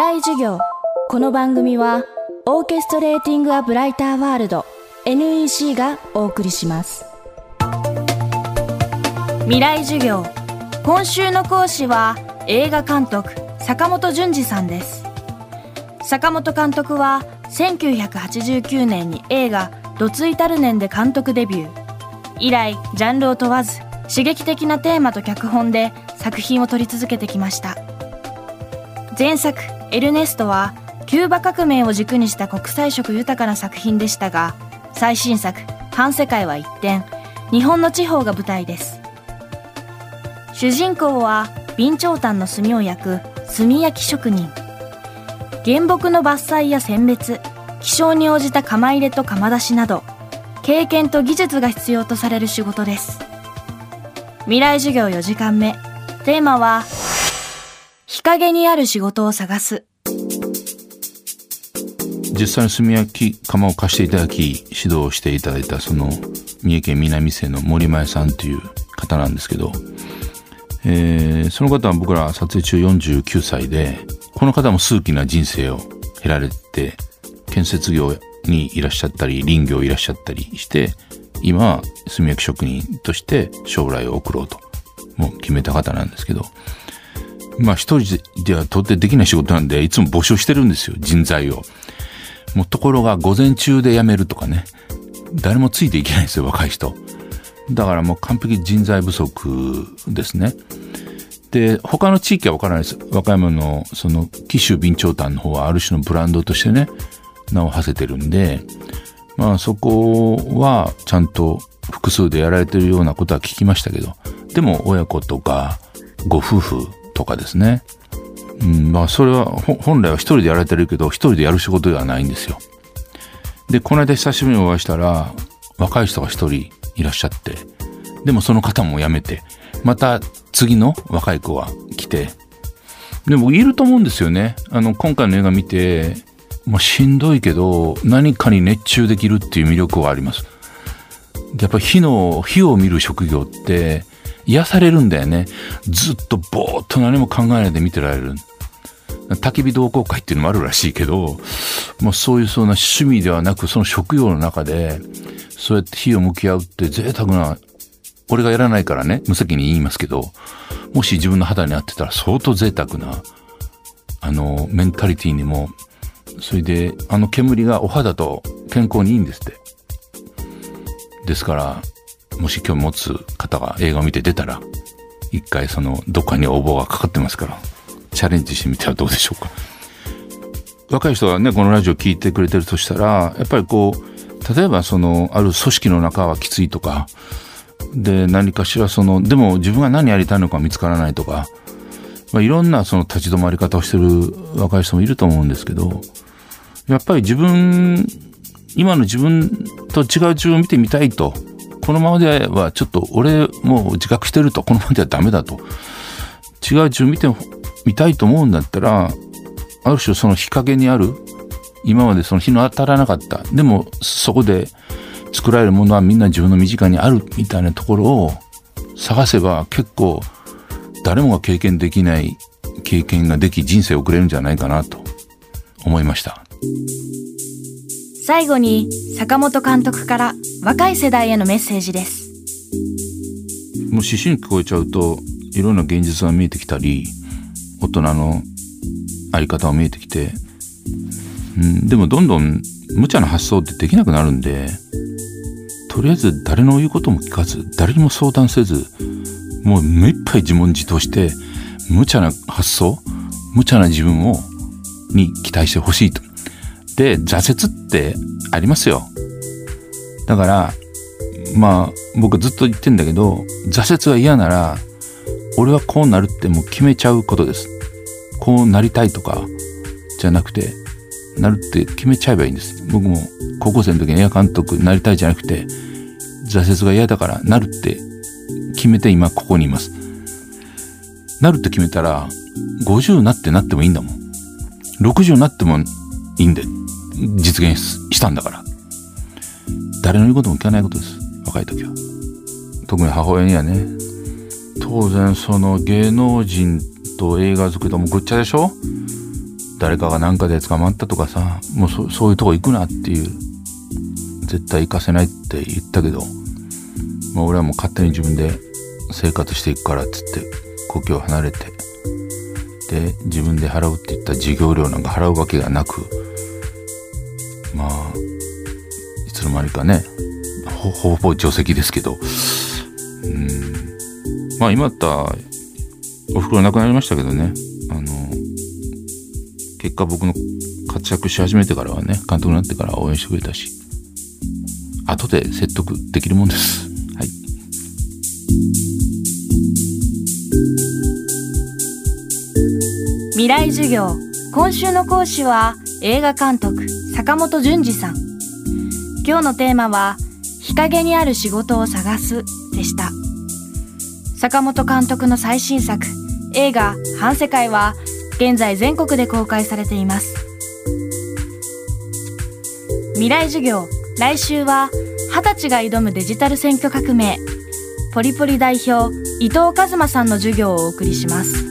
未来授業。この番組はオーケストレーティング・ア・ブライター・ワールド NEC がお送りします。未来授業。今週の講師は映画監督坂本淳二さんです。坂本監督は1989年に映画「どついたる年」で監督デビュー。以来ジャンルを問わず刺激的なテーマと脚本で作品を撮り続けてきました。前作「エルネスト」はキューバ革命を軸にした国際色豊かな作品でしたが最新作「反世界」は一転日本の地方が舞台です。主人公は備長炭の炭を焼く炭焼き職人。原木の伐採や選別気象に応じた釜入れと釜出しなど経験と技術が必要とされる仕事です。未来授業4時間目。テーマは日陰にある仕事を探す。実際に炭焼き窯を貸していただき指導していただいたその三重県南瀬の森前さんという方なんですけど、えー、その方は僕ら撮影中49歳でこの方も数奇な人生を経られて建設業にいらっしゃったり林業いらっしゃったりして今は炭焼き職人として将来を送ろうともう決めた方なんですけどまあ一人では到底できない仕事なんでいつも募集してるんですよ人材を。もうところが午前中で辞めるとかね誰もついていけないんですよ若い人。だからもう完璧人材不足ですね。で、他の地域は分からないです。和歌山のその紀州備長炭の方はある種のブランドとしてね、名を馳せてるんで、まあそこはちゃんと複数でやられてるようなことは聞きましたけど、でも親子とかご夫婦とかですね、うん、まあそれは本来は一人でやられてるけど、一人でやる仕事ではないんですよ。で、この間久しぶりにお会いしたら、若い人が一人いらっしゃって、でもその方も辞めて、また次の若い子が来て、でもいると思うんですよね。あの、今回の映画見て、まあ、しんどいけど何かに熱中できるっていう魅力はあります。やっぱ火の火を見る職業って癒されるんだよね。ずっとぼーっと何も考えないで見てられる。焚き火同好会っていうのもあるらしいけど、もうそういうそんな趣味ではなくその職業の中でそうやって火を向き合うって贅沢な俺がやらないからね、無責任言いますけど、もし自分の肌に合ってたら相当贅沢な、あの、メンタリティにもそれで、あの煙がお肌と健康にいいんですって。ですから、もし興味持つ方が映画を見て出たら、一回その、どっかに応募がかかってますから、チャレンジしてみてはどうでしょうか。若い人はね、このラジオ聞いてくれてるとしたら、やっぱりこう、例えばその、ある組織の中はきついとか、で、何かしらその、でも自分が何やりたいのか見つからないとか、まあ、いろんなその立ち止まり方をしてる若い人もいると思うんですけど、やっぱり自分、今の自分と違う自分を見てみたいと。このままではちょっと俺もう自覚してると。このままではダメだと。違う自分見てみたいと思うんだったら、ある種その日陰にある、今までその日の当たらなかった。でもそこで作られるものはみんな自分の身近にあるみたいなところを探せば結構誰もが経験できない経験ができ人生を送れるんじゃないかなと思いました。最後に坂本監督から若い世代へのメッセージです。もう思春期超えちゃうといろんな現実が見えてきたり大人のあり方が見えてきて、うん、でもどんどん無茶な発想ってできなくなるんでとりあえず誰の言うことも聞かず誰にも相談せずもう目いっぱい自問自答して無茶な発想無茶な自分をに期待してほしいと。で、挫折ってありますよ。だから、まあ、僕ずっと言ってんだけど、挫折は嫌なら、俺はこうなるってもう決めちゃうことです。こうなりたいとか、じゃなくて、なるって決めちゃえばいいんです。僕も高校生の時に映画監督になりたいじゃなくて、挫折が嫌だからなるって決めて今ここにいます。なるって決めたら、50になってなってもいいんだもん。60になってもいいんで。実現したんだから。誰の言うことも聞かないことです。若い時は。特に母親にはね。当然その芸能人と映画作りともぐっちゃでしょ誰かが何かで捕まったとかさもうそういうとこ行くなっていう絶対行かせないって言ったけど、まあ、俺はもう勝手に自分で生活していくからっつって故郷を離れてで自分で払うって言った授業料なんか払うわけがなくまあいつの間にかねほほぼ除籍ですけど。うん。まあ今だったらお袋亡くなりましたけどね。あの結果僕の活躍し始めてからはね監督になってから応援してくれたし。後で説得できるもんです。はい。未来授業。今週の講師は映画監督坂本淳二さん。今日のテーマは日陰にある仕事を探すでした。坂本監督の最新作映画反世界は現在全国で公開されています。未来授業来週は二十歳が挑むデジタル選挙革命。ポリポリ代表伊藤和馬さんの授業をお送りします。